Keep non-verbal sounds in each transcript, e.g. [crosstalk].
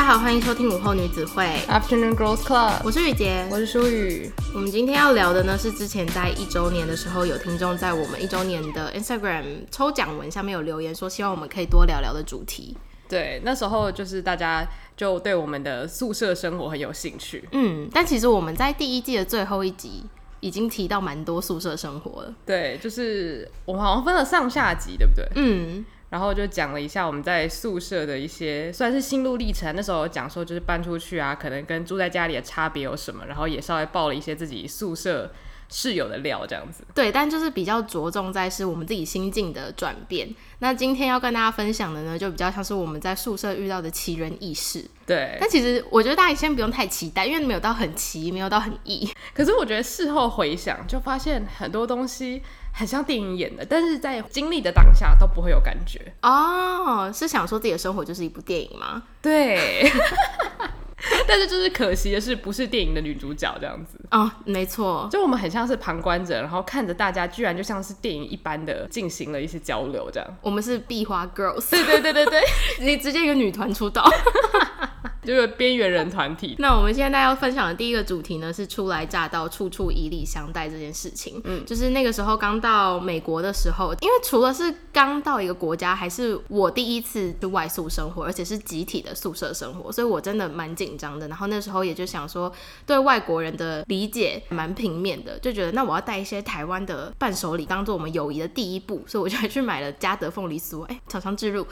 大家好，欢迎收听午后女子会 Afternoon Girls Club，我是雨洁，我是舒雨。我们今天要聊的呢，是之前在一周年的时候，有听众在我们一周年的 Instagram 抽奖文下面有留言说，希望我们可以多聊聊的主题。对，那时候就是大家就对我们的宿舍生活很有兴趣。嗯，但其实我们在第一季的最后一集已经提到蛮多宿舍生活了。对，就是我们好像分了上下集，对不对？嗯。然后就讲了一下我们在宿舍的一些算是心路历程。那时候讲说就是搬出去啊，可能跟住在家里的差别有什么，然后也稍微报了一些自己宿舍室友的料，这样子。对，但就是比较着重在是我们自己心境的转变。那今天要跟大家分享的呢，就比较像是我们在宿舍遇到的奇人异事。对，但其实我觉得大家先不用太期待，因为没有到很奇，没有到很异。可是我觉得事后回想，就发现很多东西。很像电影演的，但是在经历的当下都不会有感觉哦。是想说自己的生活就是一部电影吗？对。[laughs] [laughs] 但是就是可惜的是，不是电影的女主角这样子哦，没错。就我们很像是旁观者，然后看着大家，居然就像是电影一般的进行了一些交流这样。我们是壁花 girls，对对对对对，[laughs] 你直接一个女团出道。[laughs] 就是边缘人团体。那我们现在要分享的第一个主题呢，是初来乍到，处处以礼相待这件事情。嗯，就是那个时候刚到美国的时候，因为除了是刚到一个国家，还是我第一次去外宿生活，而且是集体的宿舍生活，所以我真的蛮紧张的。然后那时候也就想说，对外国人的理解蛮平面的，就觉得那我要带一些台湾的伴手礼，当做我们友谊的第一步，所以我就还去买了嘉德凤梨酥。哎、欸，厂商置入。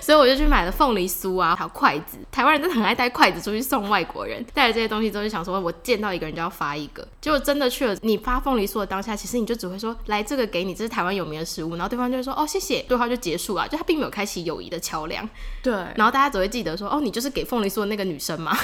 所以我就去买了凤梨酥啊，还有筷子。台湾人真的很爱带筷子出去送外国人，带了这些东西之后就想说，我见到一个人就要发一个。结果真的去了，你发凤梨酥的当下，其实你就只会说，来这个给你，这是台湾有名的食物，然后对方就会说，哦谢谢，对话就结束了，就他并没有开启友谊的桥梁。对，然后大家只会记得说，哦你就是给凤梨酥的那个女生吗？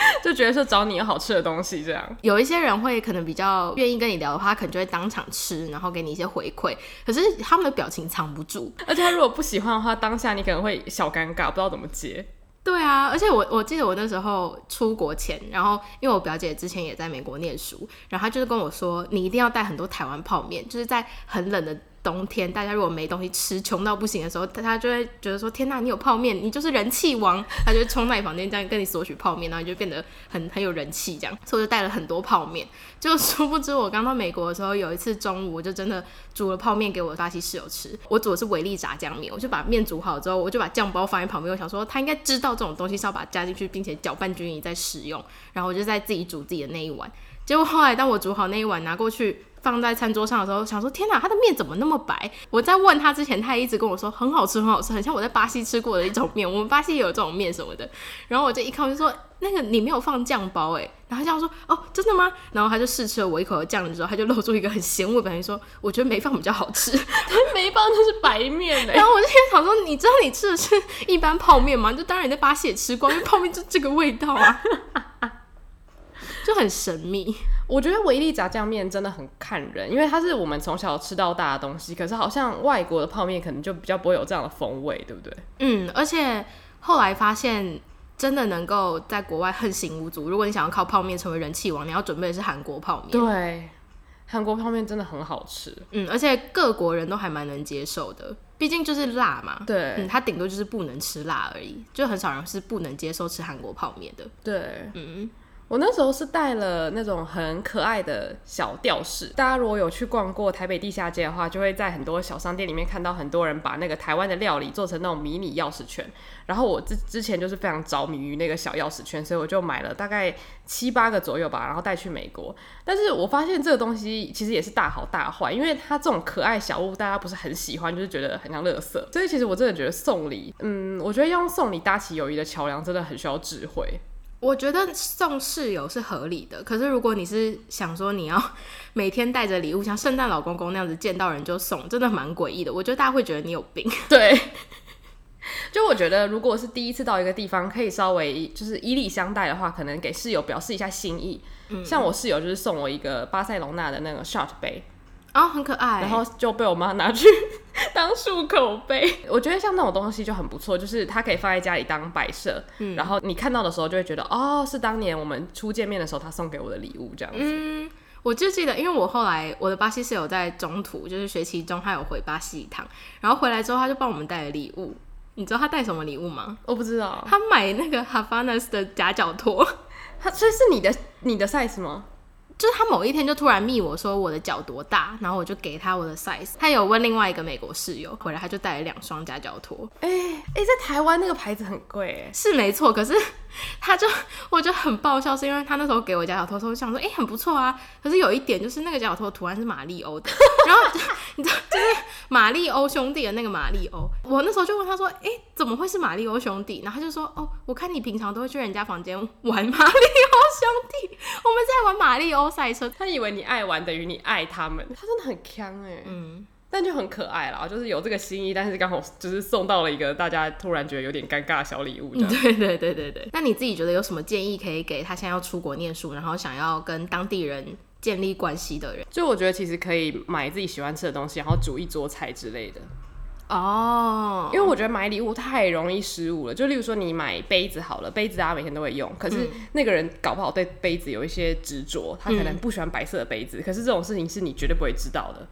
[laughs] 就觉得说找你有好吃的东西这样。有一些人会可能比较愿意跟你聊的话，可能就会当场吃，然后给你一些回馈。可是他们的表情藏不住，而且他如果不喜欢的话，当下你可能会小尴尬，不知道怎么接。对啊，而且我我记得我那时候出国前，然后因为我表姐之前也在美国念书，然后她就是跟我说，你一定要带很多台湾泡面，就是在很冷的。冬天大家如果没东西吃，穷到不行的时候，他他就会觉得说：“天哪，你有泡面，你就是人气王。”他就冲到你房间，这样跟你索取泡面，然后你就变得很 [laughs] 很有人气，这样。所以我就带了很多泡面。就殊不知，我刚到美国的时候，有一次中午，我就真的煮了泡面给我巴西室友吃。我煮的是维力炸酱面，我就把面煮好之后，我就把酱包放在旁边。我想说，他应该知道这种东西是要把它加进去，并且搅拌均匀再使用。然后我就在自己煮自己的那一碗。结果后来，当我煮好那一碗拿过去。放在餐桌上的时候，想说天哪，他的面怎么那么白？我在问他之前，他也一直跟我说很好吃，很好吃，很像我在巴西吃过的一种面。我们巴西也有这种面什么的。然后我就一看，我就说那个你没有放酱包哎。然后他这样说哦，真的吗？然后他就试吃了我一口的酱之后，他就露出一个很嫌恶的表情，说我觉得没放比较好吃。他 [laughs] 没放就是白面哎。然后我就想说，你知道你吃的是一般泡面吗？就当然你在巴西也吃过，因为泡面就这个味道啊。就很神秘。我觉得维力炸酱面真的很看人，因为它是我们从小吃到大的东西。可是好像外国的泡面可能就比较不会有这样的风味，对不对？嗯，而且后来发现，真的能够在国外横行无阻。如果你想要靠泡面成为人气王，你要准备的是韩国泡面。对，韩国泡面真的很好吃。嗯，而且各国人都还蛮能接受的，毕竟就是辣嘛。对，嗯，他顶多就是不能吃辣而已，就很少人是不能接受吃韩国泡面的。对，嗯。我那时候是带了那种很可爱的小吊饰，大家如果有去逛过台北地下街的话，就会在很多小商店里面看到很多人把那个台湾的料理做成那种迷你钥匙圈。然后我之之前就是非常着迷于那个小钥匙圈，所以我就买了大概七八个左右吧，然后带去美国。但是我发现这个东西其实也是大好大坏，因为它这种可爱小物大家不是很喜欢，就是觉得很像垃圾。所以其实我真的觉得送礼，嗯，我觉得用送礼搭起友谊的桥梁，真的很需要智慧。我觉得送室友是合理的，可是如果你是想说你要 [laughs] 每天带着礼物，像圣诞老公公那样子见到人就送，真的蛮诡异的。我觉得大家会觉得你有病。[laughs] 对，就我觉得如果是第一次到一个地方，可以稍微就是以礼相待的话，可能给室友表示一下心意。嗯，像我室友就是送我一个巴塞隆纳的那个 shot 杯。哦，很可爱，然后就被我妈拿去 [laughs] 当漱口杯。我觉得像那种东西就很不错，就是它可以放在家里当摆设，嗯，然后你看到的时候就会觉得，哦，是当年我们初见面的时候他送给我的礼物这样子。嗯，我就记得，因为我后来我的巴西室友在中途，就是学期中他有回巴西一趟，然后回来之后他就帮我们带了礼物。你知道他带什么礼物吗？我不知道。他买那个 Havaianas 的夹脚拖，他所以是你的你的 size 吗？就是他某一天就突然密我说我的脚多大，然后我就给他我的 size。他有问另外一个美国室友，回来他就带了两双夹脚拖。哎哎、欸欸，在台湾那个牌子很贵，哎，是没错。可是 [laughs] 他就 [laughs] 我就很爆笑，是因为他那时候给我夹脚拖，我想说哎、欸、很不错啊。可是有一点就是那个夹脚拖图案是马里欧的，然后 [laughs] 你知道就是马里欧兄弟的那个马里欧。我那时候就问他说，哎、欸、怎么会是马里欧兄弟？然后他就说哦，我看你平常都会去人家房间玩马里欧兄弟，我们在玩马里欧。赛车，他以为你爱玩等于你爱他们，他真的很坑哎，嗯，但就很可爱啦，就是有这个心意，但是刚好就是送到了一个大家突然觉得有点尴尬的小礼物，这样、[laughs] 嗯，对对对对对。那你自己觉得有什么建议可以给他现在要出国念书，然后想要跟当地人建立关系的人？就我觉得其实可以买自己喜欢吃的东西，然后煮一桌菜之类的。哦，oh, 因为我觉得买礼物太容易失误了。就例如说，你买杯子好了，杯子大家每天都会用，可是那个人搞不好对杯子有一些执着，他可能不喜欢白色的杯子。嗯、可是这种事情是你绝对不会知道的。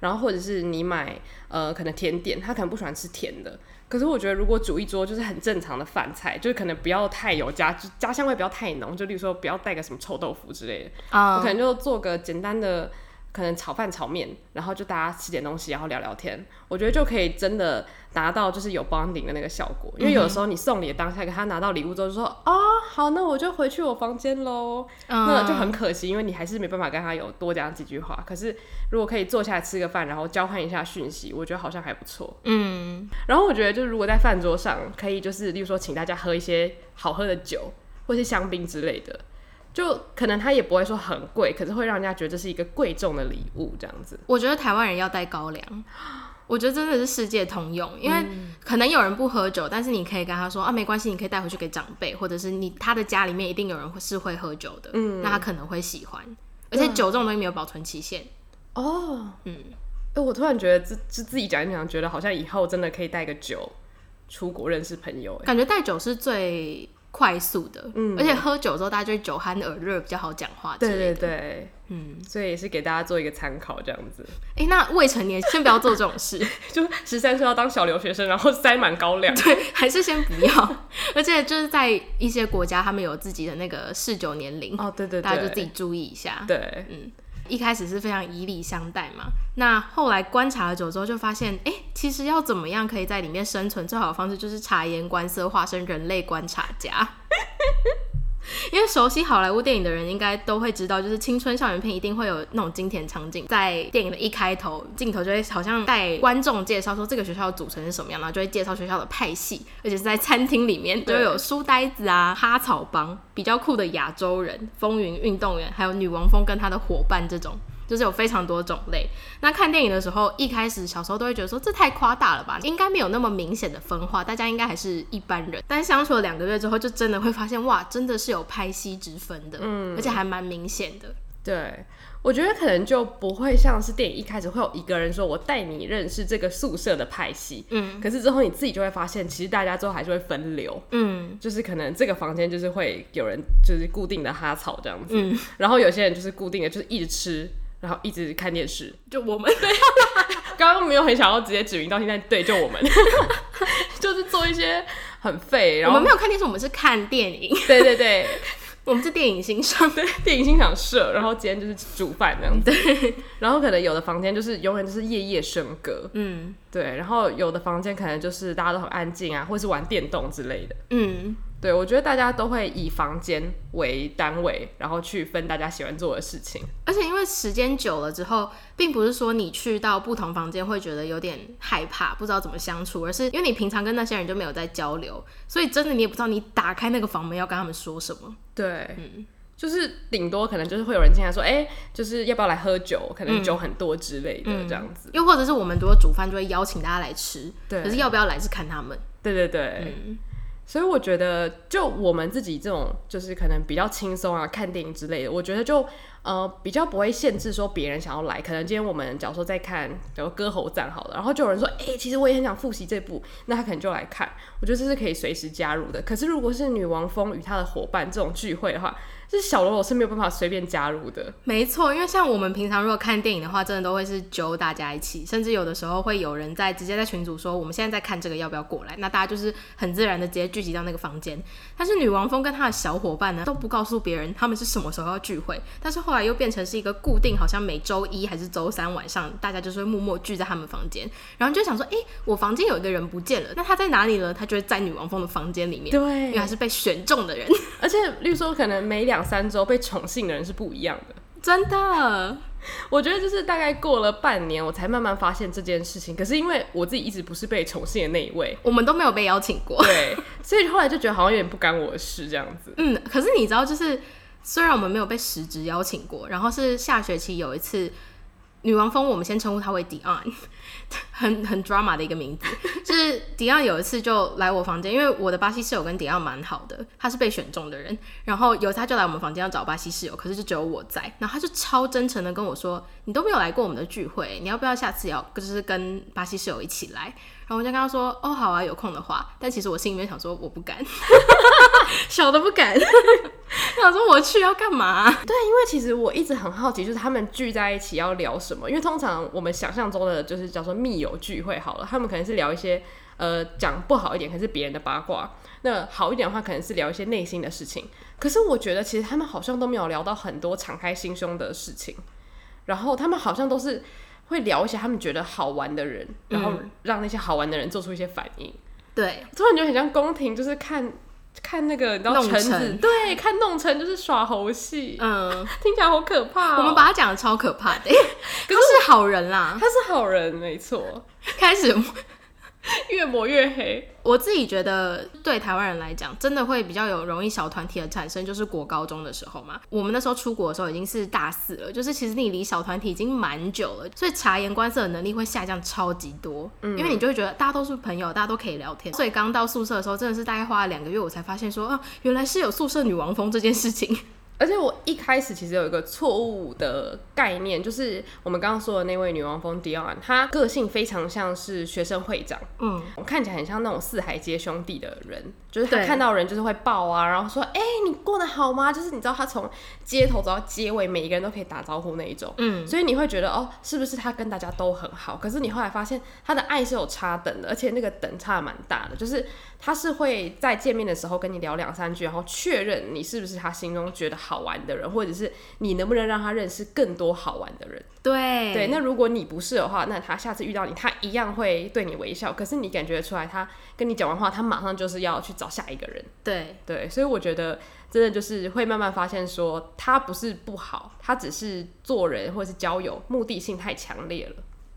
然后或者是你买呃可能甜点，他可能不喜欢吃甜的。可是我觉得如果煮一桌就是很正常的饭菜，就是可能不要太有加家香味，不要太浓。就例如说不要带个什么臭豆腐之类的，uh. 我可能就做个简单的。可能炒饭、炒面，然后就大家吃点东西，然后聊聊天，我觉得就可以真的达到就是有 bonding 的那个效果。因为有的时候你送礼的当下，给他拿到礼物之后就说：“哦，好，那我就回去我房间喽。”那就很可惜，因为你还是没办法跟他有多讲几句话。可是如果可以坐下来吃个饭，然后交换一下讯息，我觉得好像还不错。嗯，然后我觉得就是如果在饭桌上可以就是，例如说请大家喝一些好喝的酒，或是香槟之类的。就可能他也不会说很贵，可是会让人家觉得这是一个贵重的礼物，这样子。我觉得台湾人要带高粱，[gasps] 我觉得真的是世界通用，因为可能有人不喝酒，但是你可以跟他说啊，没关系，你可以带回去给长辈，或者是你他的家里面一定有人是会喝酒的，嗯，那他可能会喜欢。而且酒这种东西没有保存期限。哦，嗯，哎，我突然觉得自自自己讲一讲，觉得好像以后真的可以带个酒出国认识朋友，感觉带酒是最。快速的，嗯，而且喝酒之后大家就酒酣耳热，比较好讲话。对对对，嗯，所以也是给大家做一个参考，这样子。哎、欸，那未成年先不要做这种事，[laughs] 就十三岁要当小留学生，然后塞满高粱。[laughs] 对，还是先不要。[laughs] 而且就是在一些国家，他们有自己的那个适酒年龄哦，对对对，大家就自己注意一下。对，嗯。一开始是非常以礼相待嘛，那后来观察了久之后，就发现，哎、其实要怎么样可以在里面生存，最好的方式就是察言观色，化身人类观察家。因为熟悉好莱坞电影的人应该都会知道，就是青春校园片一定会有那种经典场景，在电影的一开头，镜头就会好像带观众介绍说这个学校的组成是什么样，然后就会介绍学校的派系，而且是在餐厅里面，就有书呆子啊、哈草帮、比较酷的亚洲人、风云运动员，还有女王蜂跟他的伙伴这种。就是有非常多种类。那看电影的时候，一开始小时候都会觉得说，这太夸大了吧，应该没有那么明显的分化，大家应该还是一般人。但相处了两个月之后，就真的会发现，哇，真的是有派系之分的，嗯，而且还蛮明显的。对，我觉得可能就不会像是电影一开始会有一个人说，我带你认识这个宿舍的派系，嗯，可是之后你自己就会发现，其实大家之后还是会分流，嗯，就是可能这个房间就是会有人就是固定的哈草这样子，嗯，然后有些人就是固定的，就是一直吃。然后一直看电视，就我们对，[laughs] 刚刚没有很想要直接指名道姓，但对，就我们，[laughs] 就是做一些很废。然后我们没有看电视，我们是看电影。对对对，[laughs] 我们是电影欣赏，对，电影欣赏社。然后今天就是煮饭这样子。对。然后可能有的房间就是永远就是夜夜笙歌，嗯，对。然后有的房间可能就是大家都很安静啊，或是玩电动之类的，嗯。对，我觉得大家都会以房间为单位，然后去分大家喜欢做的事情。而且因为时间久了之后，并不是说你去到不同房间会觉得有点害怕，不知道怎么相处，而是因为你平常跟那些人就没有在交流，所以真的你也不知道你打开那个房门要跟他们说什么。对，嗯，就是顶多可能就是会有人进来说，哎，就是要不要来喝酒？可能酒很多之类的这样子。嗯，又或者是我们如果煮饭，就会邀请大家来吃。对，可是要不要来是看他们。对对对，嗯。所以我觉得，就我们自己这种，就是可能比较轻松啊，看电影之类的，我觉得就呃比较不会限制说别人想要来。可能今天我们假如说在看，比如歌喉站好了，然后就有人说，哎、其实我也很想复习这部，那他可能就来看。我觉得这是可以随时加入的。可是如果是女王蜂与他的伙伴这种聚会的话，是小喽啰是没有办法随便加入的。没错，因为像我们平常如果看电影的话，真的都会是揪大家一起，甚至有的时候会有人在直接在群组说，我们现在在看这个，要不要过来？那大家就是很自然的直接聚集到那个房间。但是女王蜂跟她的小伙伴呢，都不告诉别人他们是什么时候要聚会，但是后来又变成是一个固定，好像每周一还是周三晚上，大家就是会默默聚在他们房间，然后就想说，哎、欸，我房间有一个人不见了，那他在哪里呢？他就会在女王蜂的房间里面，对，因为他是被选中的人，而且例如说可能每两三周被宠幸的人是不一样的，真的。我觉得就是大概过了半年，我才慢慢发现这件事情。可是因为我自己一直不是被宠幸的那一位，我们都没有被邀请过，对，所以后来就觉得好像有点不干我的事这样子。嗯，可是你知道，就是虽然我们没有被实质邀请过，然后是下学期有一次。女王蜂，我们先称呼她为 Dion，[laughs] 很很 drama 的一个名字。[laughs] 就是 Dion 有一次就来我房间，因为我的巴西室友跟 Dion 蛮好的，他是被选中的人。然后有一次他就来我们房间要找巴西室友，可是就只有我在。然后他就超真诚的跟我说：“你都没有来过我们的聚会，你要不要下次要就是跟巴西室友一起来？”然后我就跟他说：“哦，好啊，有空的话。”但其实我心里面想说：“我不敢，小的不敢。[laughs] ”想说我去要干嘛？对，因为其实我一直很好奇，就是他们聚在一起要聊什么？因为通常我们想象中的就是叫做密友聚会好了，他们可能是聊一些呃讲不好一点，可是别人的八卦；那好一点的话，可能是聊一些内心的事情。可是我觉得其实他们好像都没有聊到很多敞开心胸的事情，然后他们好像都是。会聊一些他们觉得好玩的人，然后让那些好玩的人做出一些反应。对，突然觉得很像宫廷，就是看看那个你知道臣子，对，看弄臣就是耍猴戏。嗯，[laughs] 听起来好可怕喔。我们把他讲的超可怕的，[laughs] 可是他是好人啦，他是好人，没错。开始。[laughs] 越抹越黑。我自己觉得，对台湾人来讲，真的会比较有容易小团体的产生，就是国高中的时候嘛。我们那时候出国的时候已经是大四了，就是其实你离小团体已经蛮久了，所以察言观色的能力会下降超级多。嗯，因为你就会觉得大家都是朋友，大家都可以聊天。所以刚到宿舍的时候，真的是大概花了两个月，我才发现说，啊，原来是有宿舍女王风这件事情。而且我一开始其实有一个错误的概念，就是我们刚刚说的那位女王蜂 Dion，她个性非常像是学生会长，嗯，看起来很像那种四海皆兄弟的人，就是他看到人就是会抱啊，然后说，哎、欸，你过得好吗？就是你知道他从街头走到街尾，每一个人都可以打招呼那一种，嗯，所以你会觉得哦，是不是他跟大家都很好？可是你后来发现他的爱是有差等的，而且那个等差蛮大的，就是他是会在见面的时候跟你聊两三句，然后确认你是不是他心中觉得好玩的人，或者是你能不能让他认识更多好玩的人？对对，那如果你不是的话，那他下次遇到你，他一样会对你微笑。可是你感觉出来，他跟你讲完话，他马上就是要去找下一个人。对对，所以我觉得真的就是会慢慢发现，说他不是不好，他只是做人或者是交友目的性太强烈了。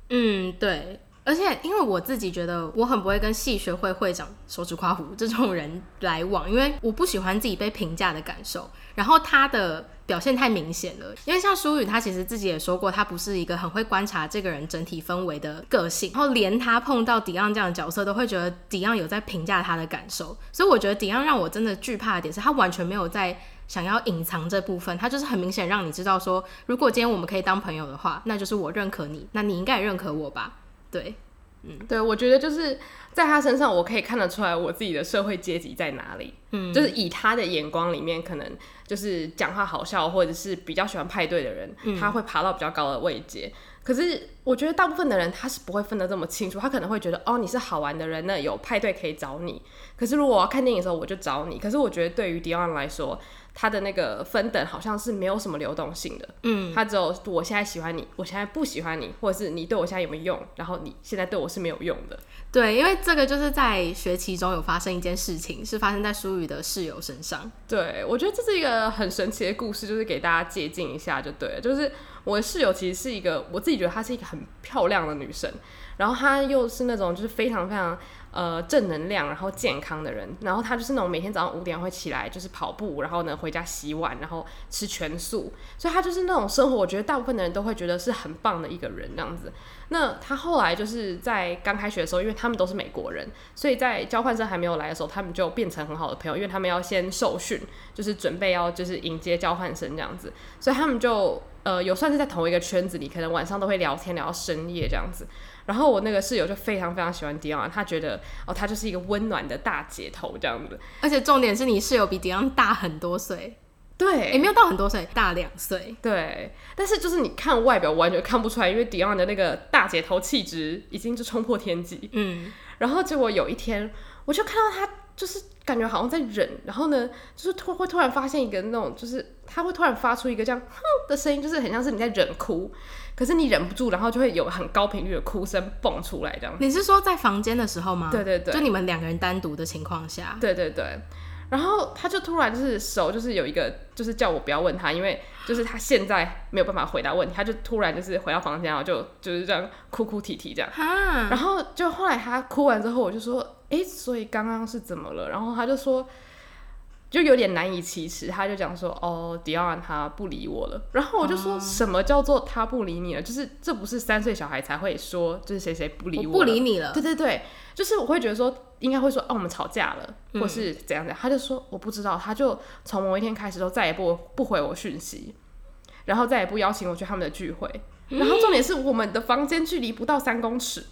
嗯，对。而且，因为我自己觉得我很不会跟系学会会长手指夸胡这种人来往，因为我不喜欢自己被评价的感受。然后他的表现太明显了，因为像舒雨，他其实自己也说过，他不是一个很会观察这个人整体氛围的个性。然后连他碰到迪昂这样的角色，都会觉得迪昂有在评价他的感受。所以我觉得迪昂让我真的惧怕的点是他完全没有在想要隐藏这部分，他就是很明显让你知道说，如果今天我们可以当朋友的话，那就是我认可你，那你应该也认可我吧。对，嗯，对，我觉得就是在他身上，我可以看得出来我自己的社会阶级在哪里。嗯，就是以他的眼光里面，可能就是讲话好笑，或者是比较喜欢派对的人，嗯，他会爬到比较高的位阶。可是我觉得大部分的人他是不会分得这么清楚，他可能会觉得哦，你是好玩的人，那有派对可以找你。可是如果我要看电影的时候，我就找你。可是我觉得对于 Dion 来说，他的那个分等好像是没有什么流动性的，嗯，他只有我现在喜欢你，我现在不喜欢你，或者是你对我现在有没有用，然后你现在对我是没有用的。对，因为这个就是在学期中有发生一件事情，是发生在舒宇的室友身上。对，我觉得这是一个很神奇的故事，就是给大家借鉴一下就对了。就是我的室友其实是一个，我自己觉得她是一个很漂亮的女生，然后她又是那种就是非常非常。呃，正能量，然后健康的人，然后他就是那种每天早上五点会起来，就是跑步，然后呢回家洗碗，然后吃全素，所以他就是那种生活，我觉得大部分的人都会觉得是很棒的一个人这样子。那他后来就是在刚开学的时候，因为他们都是美国人，所以在交换生还没有来的时候，他们就变成很好的朋友，因为他们要先受训，就是准备要就是迎接交换生这样子，所以他们就呃有算是在同一个圈子里，可能晚上都会聊天聊到深夜这样子。然后我那个室友就非常非常喜欢 Dion，他觉得哦，他就是一个温暖的大姐头这样子。而且重点是你室友比 Dion 大很多岁。对，也没有到很多岁，大两岁。对，但是就是你看外表完全看不出来，因为 Dion 的那个大姐头气质已经就冲破天际。嗯，然后结果有一天，我就看到他，就是感觉好像在忍，然后呢，就是突会突然发现一个那种，就是他会突然发出一个这样哼的声音，就是很像是你在忍哭，可是你忍不住，然后就会有很高频率的哭声蹦出来这样。你是说在房间的时候吗？对对对，就你们两个人单独的情况下。对对对。然后他就突然就是手就是有一个就是叫我不要问他，因为就是他现在没有办法回答问题，他就突然就是回到房间，然后就就是这样哭哭啼啼这样。哈然后就后来他哭完之后，我就说，哎，所以刚刚是怎么了？然后他就说，就有点难以启齿，他就讲说，哦，Dion 他不理我了。然后我就说，什么叫做他不理你了？就是这不是三岁小孩才会说，就是谁谁不理我，我不理你了。对对对，就是我会觉得说。应该会说哦，我们吵架了，或是怎样怎样。嗯、他就说我不知道，他就从某一天开始都再也不不回我讯息，然后再也不邀请我去他们的聚会。嗯、[laughs] 然后重点是我们的房间距离不到三公尺，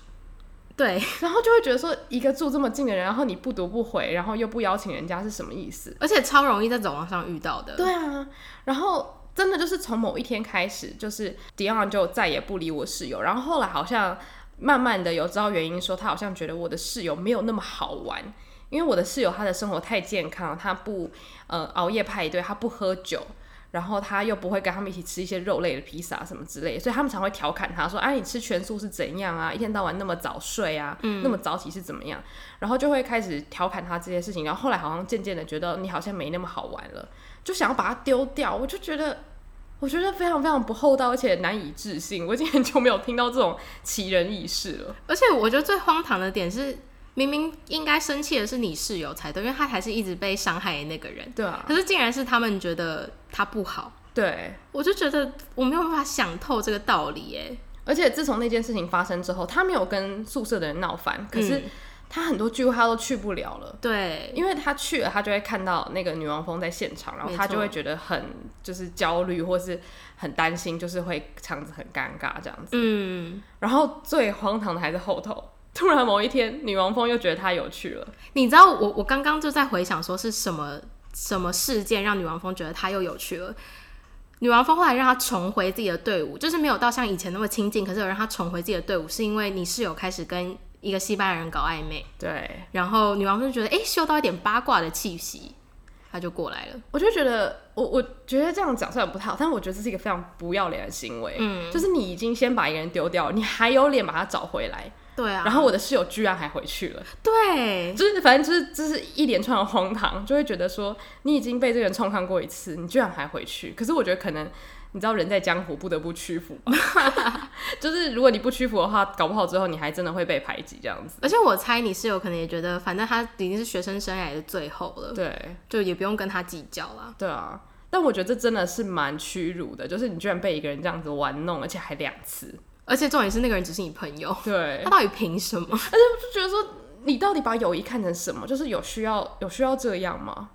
对。[laughs] 然后就会觉得说，一个住这么近的人，然后你不读不回，然后又不邀请人家是什么意思？而且超容易在走廊上遇到的。对啊，然后真的就是从某一天开始，就是 Dion 就再也不理我室友，然后后来好像。慢慢的有知道原因，说他好像觉得我的室友没有那么好玩，因为我的室友他的生活太健康，他不呃熬夜派对，他不喝酒，然后他又不会跟他们一起吃一些肉类的披萨什么之类的，所以他们常会调侃他说：“哎，你吃全素是怎样啊？一天到晚那么早睡啊，嗯、那么早起是怎么样？”然后就会开始调侃他这些事情，然后后来好像渐渐的觉得你好像没那么好玩了，就想要把它丢掉。我就觉得。我觉得非常非常不厚道，而且难以置信。我已经很久没有听到这种奇人异事了。[laughs] 而且我觉得最荒唐的点是，明明应该生气的是你室友才对，因为他才是一直被伤害的那个人。对啊。可是竟然是他们觉得他不好。对。我就觉得我没有办法想透这个道理耶。而且自从那件事情发生之后，他没有跟宿舍的人闹翻，可是。嗯他很多聚会他都去不了了，对，因为他去了，他就会看到那个女王蜂在现场，然后他就会觉得很就是焦虑，或是很担心，就是会场子很尴尬这样子。嗯，然后最荒唐的还是后头，突然某一天，女王蜂又觉得他有趣了。你知道我我刚刚就在回想说是什么什么事件让女王蜂觉得他又有趣了？女王蜂后来让他重回自己的队伍，就是没有到像以前那么亲近，可是有让他重回自己的队伍，是因为你室友开始跟。一个西班牙人搞暧昧，对，然后女王就觉得哎，嗅到一点八卦的气息，他就过来了。我就觉得，我我觉得这样讲虽然不太好，但是我觉得这是一个非常不要脸的行为。嗯，就是你已经先把一个人丢掉，你还有脸把他找回来？对啊。然后我的室友居然还回去了。对，就是反正就是就是一连串的荒唐，就会觉得说你已经被这个人冲康过一次，你居然还回去。可是我觉得可能。你知道人在江湖不得不屈服，[laughs] 就是如果你不屈服的话，搞不好之后你还真的会被排挤这样子。而且我猜你室友可能也觉得，反正他已经是学生生涯的最后了，对，就也不用跟他计较了。对啊，但我觉得这真的是蛮屈辱的，就是你居然被一个人这样子玩弄，而且还两次，而且重点是那个人只是你朋友，对，[laughs] 他到底凭什么？而且我就觉得说，你到底把友谊看成什么？就是有需要有需要这样吗？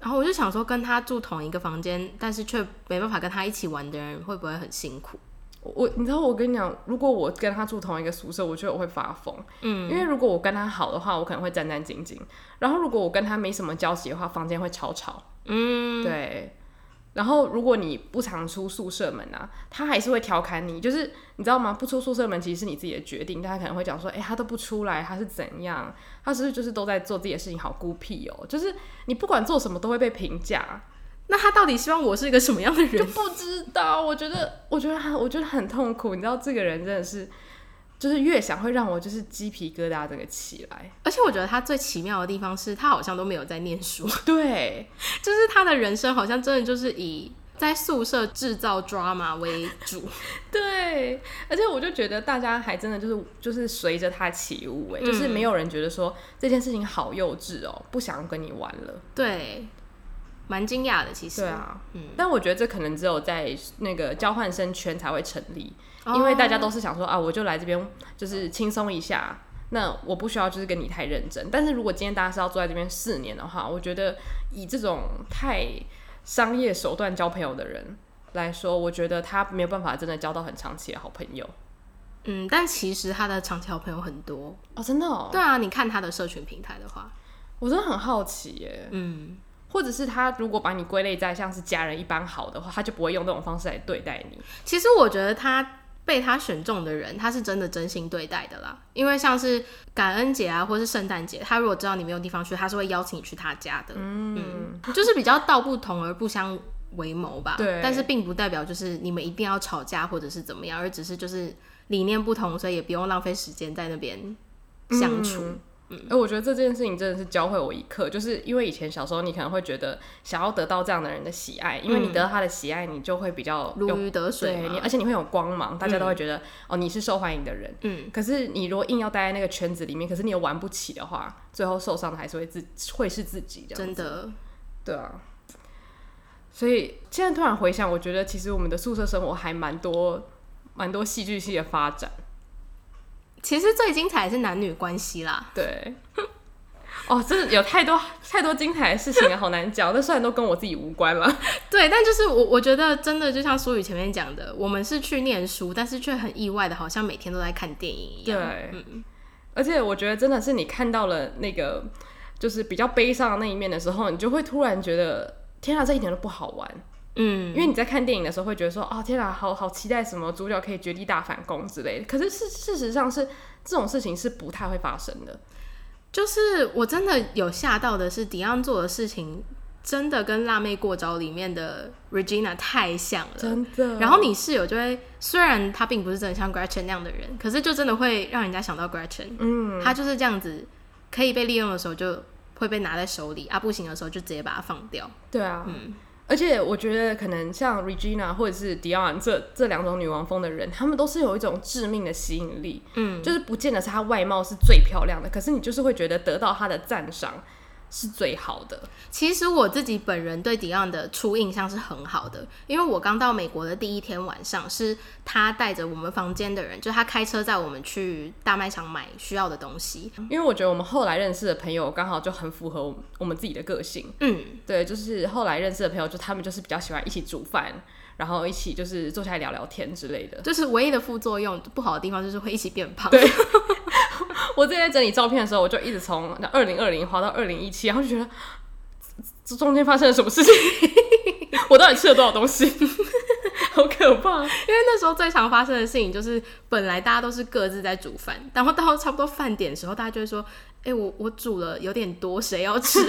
然后我就想说，跟他住同一个房间，但是却没办法跟他一起玩的人，会不会很辛苦？我，你知道，我跟你讲，如果我跟他住同一个宿舍，我觉得我会发疯。嗯，因为如果我跟他好的话，我可能会战战兢兢；然后如果我跟他没什么交集的话，房间会吵吵。嗯，对。然后，如果你不常出宿舍门啊，他还是会调侃你，就是你知道吗？不出宿舍门其实是你自己的决定，但他可能会讲说，哎、欸，他都不出来，他是怎样？他是不是就是都在做自己的事情，好孤僻哦？就是你不管做什么都会被评价，那他到底希望我是一个什么样的人？就不知道。我觉得，我觉得他，我觉得很痛苦。你知道，这个人真的是。就是越想会让我就是鸡皮疙瘩这个起来，而且我觉得他最奇妙的地方是他好像都没有在念书，[laughs] 对，就是他的人生好像真的就是以在宿舍制造 drama 为主，[laughs] 对，而且我就觉得大家还真的就是就是随着他起舞，哎、嗯，就是没有人觉得说这件事情好幼稚哦，不想跟你玩了，对，蛮惊讶的其实，对啊，嗯，但我觉得这可能只有在那个交换生圈才会成立。因为大家都是想说啊，我就来这边就是轻松一下，那我不需要就是跟你太认真。但是如果今天大家是要坐在这边四年的话，我觉得以这种太商业手段交朋友的人来说，我觉得他没有办法真的交到很长期的好朋友。嗯，但其实他的长期好朋友很多哦，真的哦。对啊，你看他的社群平台的话，我真的很好奇耶。嗯，或者是他如果把你归类在像是家人一般好的话，他就不会用这种方式来对待你。其实我觉得他被他选中的人，他是真的真心对待的啦。因为像是感恩节啊，或是圣诞节，他如果知道你没有地方去，他是会邀请你去他家的。嗯，嗯，就是比较道不同而不相为谋吧。对。但是并不代表就是你们一定要吵架或者是怎么样，而只是就是理念不同，所以也不用浪费时间在那边相处。嗯嗯，而我觉得这件事情真的是教会我一课，就是因为以前小时候你可能会觉得想要得到这样的人的喜爱，因为你得到他的喜爱，你就会比较如鱼得水，对，你而且你会有光芒，大家都会觉得、嗯、哦你是受欢迎的人。嗯，可是你如果硬要待在那个圈子里面，可是你又玩不起的话，最后受伤的还是会自会是自己这样。真的，对啊。所以现在突然回想，我觉得其实我们的宿舍生活还蛮多蛮多戏剧系的发展。其实最精彩的是男女关系啦，对，[laughs] 哦，真的有太多太多精彩的事情啊，好难讲。那虽然都跟我自己无关了，[laughs] 对，但就是我我觉得真的就像苏宇前面讲的，我们是去念书，但是却很意外的，好像每天都在看电影一样。对，嗯，而且我觉得真的是你看到了那个就是比较悲伤的那一面的时候，你就会突然觉得，天啊，这一点都不好玩。嗯，因为你在看电影的时候会觉得说，哦，天啊，好好期待什么主角可以绝地大反攻之类的。可是事事实上是这种事情是不太会发生的。就是我真的有吓到的是，迪安做的事情真的跟《辣妹过招》里面的 Regina 太像了，真的。然后你室友就会，虽然他并不是真的像 Gretchen 那样的人，可是就真的会让人家想到 Gretchen。嗯，他就是这样子，可以被利用的时候就会被拿在手里，啊，不行的时候就直接把它放掉。对啊，嗯。而且我觉得，可能像 Regina 或者是 Dionne 这这两种女王风的人，他们都是有一种致命的吸引力。嗯，就是不见得是她外貌是最漂亮的，可是你就是会觉得得到她的赞赏。是最好的。其实我自己本人对 Dionne 的初印象是很好的，因为我刚到美国的第一天晚上，是他带着我们房间的人，就是他开车载我们去大卖场买需要的东西。因为我觉得我们后来认识的朋友刚好就很符合我们自己的个性。嗯，对，就是后来认识的朋友，就他们就是比较喜欢一起煮饭。然后一起就是坐下来聊聊天之类的，就是唯一的副作用不好的地方就是会一起变胖。对，[laughs] [laughs] 我之前在整理照片的时候，我就一直从二零二零滑到二零一七，然后就觉得这中间发生了什么事情？[laughs] 我到底吃了多少东西？[laughs] 好可怕！因为那时候最常发生的事情就是，本来大家都是各自在煮饭，然后到差不多饭点的时候，大家就会说：“哎，我我煮了有点多，谁要吃？”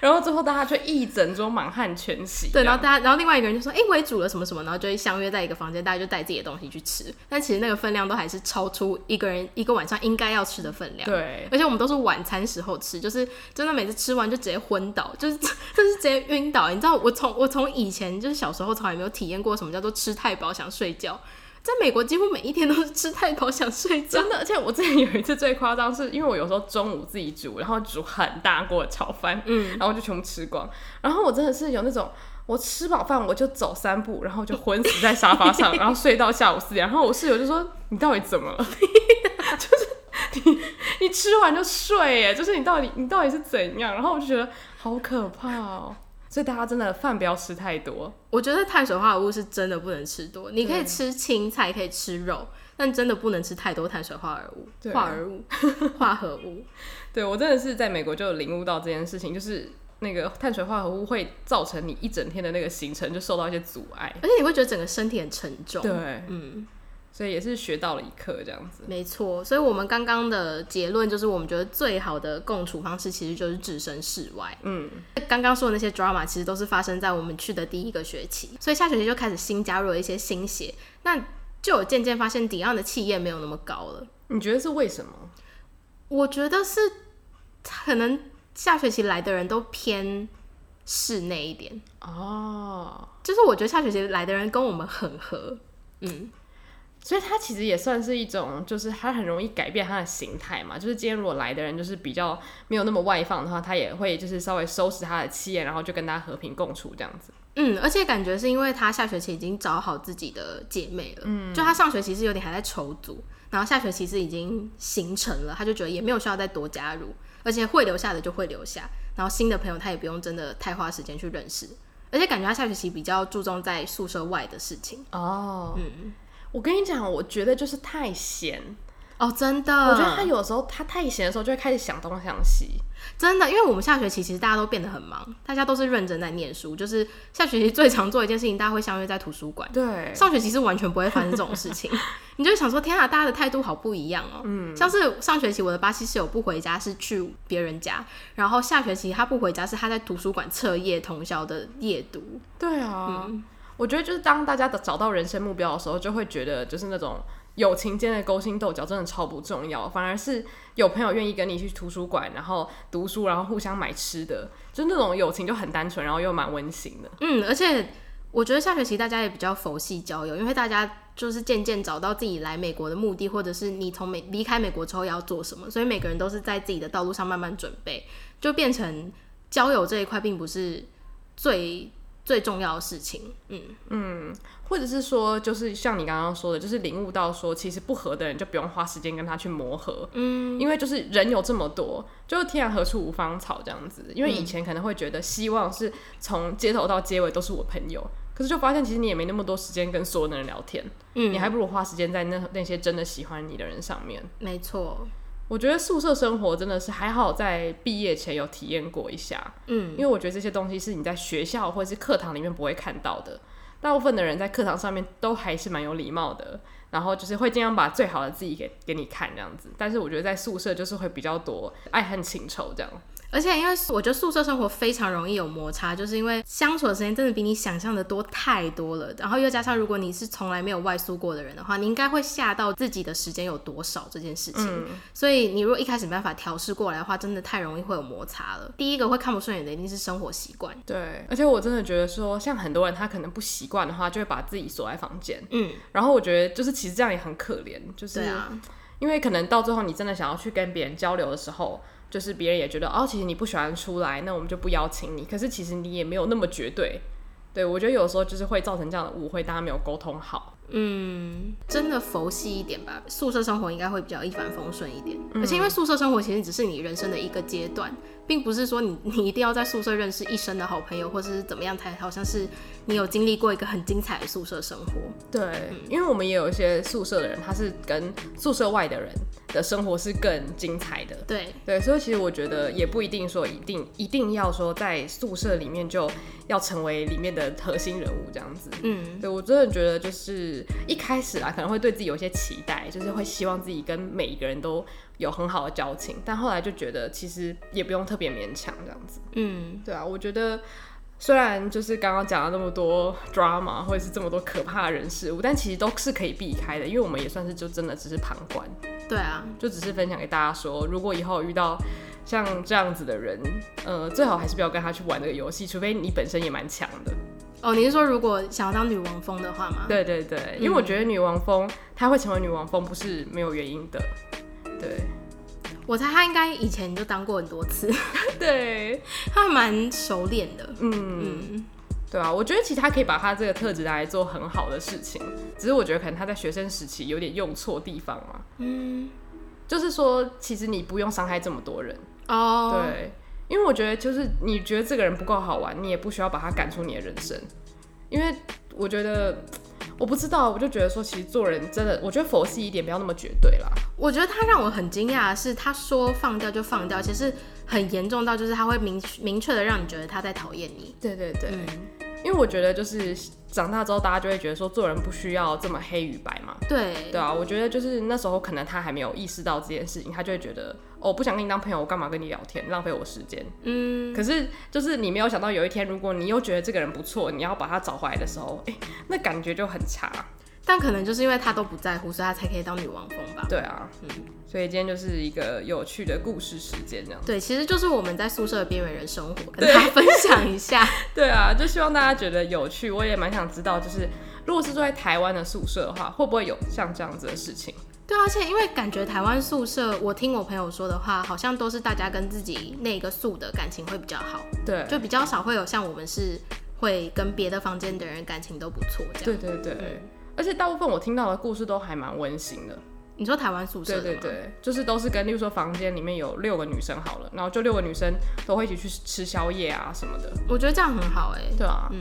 然后最后大家就一整桌满汉全席。对，然后大家，然后另外一个人就说：“哎、欸，我也煮了什么什么。”然后就会相约在一个房间，大家就带自己的东西去吃。但其实那个分量都还是超出一个人一个晚上应该要吃的分量。对，而且我们都是晚餐时候吃，就是真的每次吃完就直接昏倒，就是就是直接晕倒。你知道，我从我从以前就是小时候从来没有体验过什么叫做吃太饱想睡觉。在美国，几乎每一天都是吃太饱想睡觉，真的。而且我之前有一次最夸张，是因为我有时候中午自己煮，然后煮很大锅炒饭，嗯，然后就全部吃光。然后我真的是有那种，我吃饱饭我就走三步，然后就昏死在沙发上，[laughs] 然后睡到下午四点。然后我室友就说：“你到底怎么了？[laughs] 就是你 [laughs] 你吃完就睡，哎，就是你到底你到底是怎样？”然后我就觉得好可怕哦。所以大家真的饭不要吃太多。我觉得碳水化合物是真的不能吃多。你可以吃青菜，可以吃肉，但真的不能吃太多碳水化合物。对化合物，[laughs] 化合物。对，我真的是在美国就有领悟到这件事情，就是那个碳水化合物会造成你一整天的那个行程就受到一些阻碍，而且你会觉得整个身体很沉重。对，嗯。所以也是学到了一课，这样子。没错，所以我们刚刚的结论就是，我们觉得最好的共处方式其实就是置身事外。嗯，刚刚说的那些 drama 其实都是发生在我们去的第一个学期，所以下学期就开始新加入了一些新血，那就有渐渐发现 Dionne 的气焰没有那么高了。你觉得是为什么？我觉得是可能下学期来的人都偏室内一点哦，就是我觉得下学期来的人跟我们很合，嗯。所以他其实也算是一种，就是他很容易改变他的形态嘛。就是今天如果来的人就是比较没有那么外放的话，他也会就是稍微收拾他的气焰，然后就跟他和平共处这样子。嗯，而且感觉是因为他下学期已经找好自己的姐妹了。嗯，就他上学期是有点还在筹组，然后下学期是已经形成了，他就觉得也没有需要再多加入，而且会留下的就会留下，然后新的朋友他也不用真的太花时间去认识，而且感觉他下学期比较注重在宿舍外的事情。哦，嗯。我跟你讲，我觉得就是太闲，哦，真的，我觉得他有时候他太闲的时候就会开始想东想西。真的，因为我们下学期其实大家都变得很忙，大家都是认真在念书。就是下学期最常做一件事情，大家会相约在图书馆。对，上学期是完全不会发生这种事情。[laughs] 你就想说，天啊，大家的态度好不一样哦。嗯，像是上学期我的巴西室友不回家是去别人家，然后下学期他不回家是他在图书馆彻夜通宵的夜读。对啊，嗯，我觉得就是当大家的找到人生目标的时候，就会觉得就是那种。友情间的勾心斗角真的超不重要，反而是有朋友愿意跟你去图书馆，然后读书，然后互相买吃的，就那种友情就很单纯，然后又蛮温馨的。嗯，而且我觉得下学期大家也比较佛系交友，因为大家就是渐渐找到自己来美国的目的，或者是你从美离开美国之后要做什么，所以每个人都是在自己的道路上慢慢准备，就变成交友这一块并不是最。最重要的事情，嗯嗯，或者是说，就是像你刚刚说的，就是领悟到说，其实不合的人就不用花时间跟他去磨合，嗯，因为就是人有这么多，就是天涯何处无芳草这样子。因为以前可能会觉得希望是从街头到街尾都是我朋友，可是就发现其实你也没那么多时间跟所有的人聊天，嗯，你还不如花时间在那那些真的喜欢你的人上面。没错。我觉得宿舍生活真的是还好，在毕业前有体验过一下，嗯，因为我觉得这些东西是你在学校或者是课堂里面不会看到的。大部分的人在课堂上面都还是蛮有礼貌的，然后就是会尽量把最好的自己给给你看这样子。但是我觉得在宿舍就是会比较多爱恨情仇这样。而且，因为我觉得宿舍生活非常容易有摩擦，就是因为相处的时间真的比你想象的多太多了。然后又加上，如果你是从来没有外宿过的人的话，你应该会吓到自己的时间有多少这件事情。嗯。所以，你如果一开始没办法调试过来的话，真的太容易会有摩擦了。第一个会看不顺眼的一定是生活习惯。对，而且我真的觉得说，像很多人他可能不习惯的话，就会把自己锁在房间。嗯。然后我觉得，就是其实这样也很可怜，就是因为可能到最后你真的想要去跟别人交流的时候。就是别人也觉得哦，其实你不喜欢出来，那我们就不邀请你。可是其实你也没有那么绝对，对，我觉得有时候就是会造成这样的误会，大家没有沟通好。嗯，真的佛系一点吧，宿舍生活应该会比较一帆风顺一点。而且因为宿舍生活其实只是你人生的一个阶段。并不是说你你一定要在宿舍认识一生的好朋友，或者是怎么样才好像是你有经历过一个很精彩的宿舍生活。对，嗯，因为我们也有一些宿舍的人，他是跟宿舍外的人的生活是更精彩的。对对，所以其实我觉得也不一定说一定一定要说在宿舍里面就要成为里面的核心人物这样子。嗯，对我真的觉得就是一开始啊，可能会对自己有一些期待，就是会希望自己跟每一个人都。有很好的交情，但后来就觉得其实也不用特别勉强这样子。嗯，对啊，我觉得虽然就是刚刚讲了那么多 drama 或者是这么多可怕的人事物，但其实都是可以避开的，因为我们也算是就真的只是旁观。对啊，就只是分享给大家说，如果以后遇到像这样子的人，呃，最好还是不要跟他去玩这个游戏，除非你本身也蛮强的。哦，你是说如果想要当女王蜂的话吗？对对对，因为我觉得女王蜂她会成为女王蜂不是没有原因的。对，我猜他应该以前就当过很多次，[laughs] 对，他还蛮熟练的，嗯。嗯，对啊，我觉得其实他可以把他这个特质拿来做很好的事情，只是我觉得可能他在学生时期有点用错地方嘛，嗯，就是说其实你不用伤害这么多人哦，对，因为我觉得就是你觉得这个人不够好玩，你也不需要把他赶出你的人生，因为我觉得。我不知道，我就觉得说，其实做人真的，我觉得佛系一点，不要那么绝对啦。我觉得他让我很惊讶的是，他说放掉就放掉，其实很严重到就是他会明明确的让你觉得他在讨厌你。对对对。嗯因为我觉得，就是长大之后，大家就会觉得说，做人不需要这么黑与白嘛。对，对啊。我觉得就是那时候，可能他还没有意识到这件事情，他就会觉得，哦，不想跟你当朋友，我干嘛跟你聊天，浪费我时间。嗯。可是，就是你没有想到，有一天，如果你又觉得这个人不错，你要把他找回来的时候，哎，那感觉就很差。但可能就是因为他都不在乎，所以他才可以当女王蜂吧。对啊，嗯，所以今天就是一个有趣的故事时间，这样。对，其实就是我们在宿舍的边缘人生活，跟大家分享一下。[laughs] 对啊，就希望大家觉得有趣。我也蛮想知道，就是如果是住在台湾的宿舍的话，会不会有像这样子的事情？对啊，而且因为感觉台湾宿舍，我听我朋友说的话，好像都是大家跟自己那个宿的感情会比较好。对，就比较少会有像我们是会跟别的房间的人感情都不错这样。对对对。嗯而且大部分我听到的故事都还蛮温馨的。你说台湾宿舍？对对对，就是都是跟，例如说房间里面有六个女生好了，然后就六个女生都会一起去吃宵夜啊什么的。我觉得这样很好哎。对啊，嗯，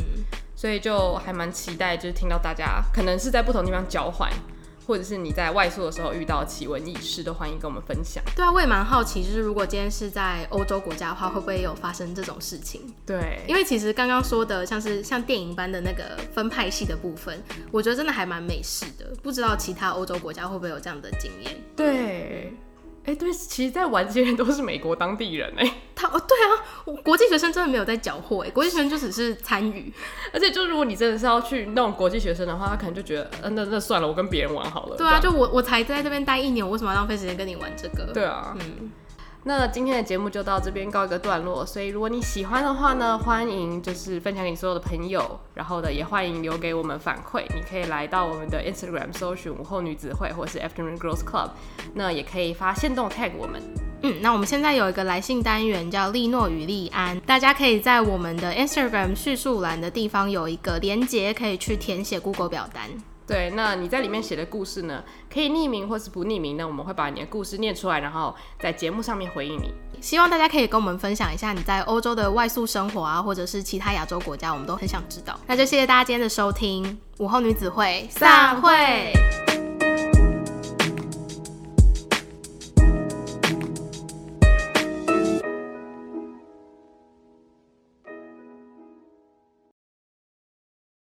所以就还蛮期待，就是听到大家可能是在不同地方交换，或者是你在外宿的时候遇到奇闻异事，都欢迎跟我们分享。对啊，我也蛮好奇，就是如果今天是在欧洲国家的话，会不会有发生这种事情？对，因为其实刚刚说的像是像电影般的那个分派系的部分，我觉得真的还蛮美式的，不知道其他欧洲国家会不会有这样的经验？对。哎、欸，对，其实，在玩这些人都是美国当地人哎。[laughs] 他哦，对啊，国际学生真的没有在缴获哎，国际学生就只是参与。[laughs] 而且，就如果你真的是要去弄国际学生的话，他可能就觉得，嗯、呃，那那算了，我跟别人玩好了。对啊，就我我才在这边待一年，我为什么要浪费时间跟你玩这个？对啊，嗯。那今天的节目就到这边告一个段落，所以如果你喜欢的话呢，欢迎就是分享给你所有的朋友，然后呢也欢迎留给我们反馈。你可以来到我们的 Instagram 搜寻午后女子会或是 Afternoon Girls Club，那也可以发现动 tag 我们。嗯，那我们现在有一个来信单元叫利诺与利安，大家可以在我们的 Instagram 叙述栏的地方有一个连接，可以去填写 Google 表单。对，那你在里面写的故事呢，可以匿名或是不匿名，呢我们会把你的故事念出来，然后在节目上面回应你。希望大家可以跟我们分享一下你在欧洲的外宿生活啊，或者是其他亚洲国家，我们都很想知道。那就谢谢大家今天的收听，午后女子会散会。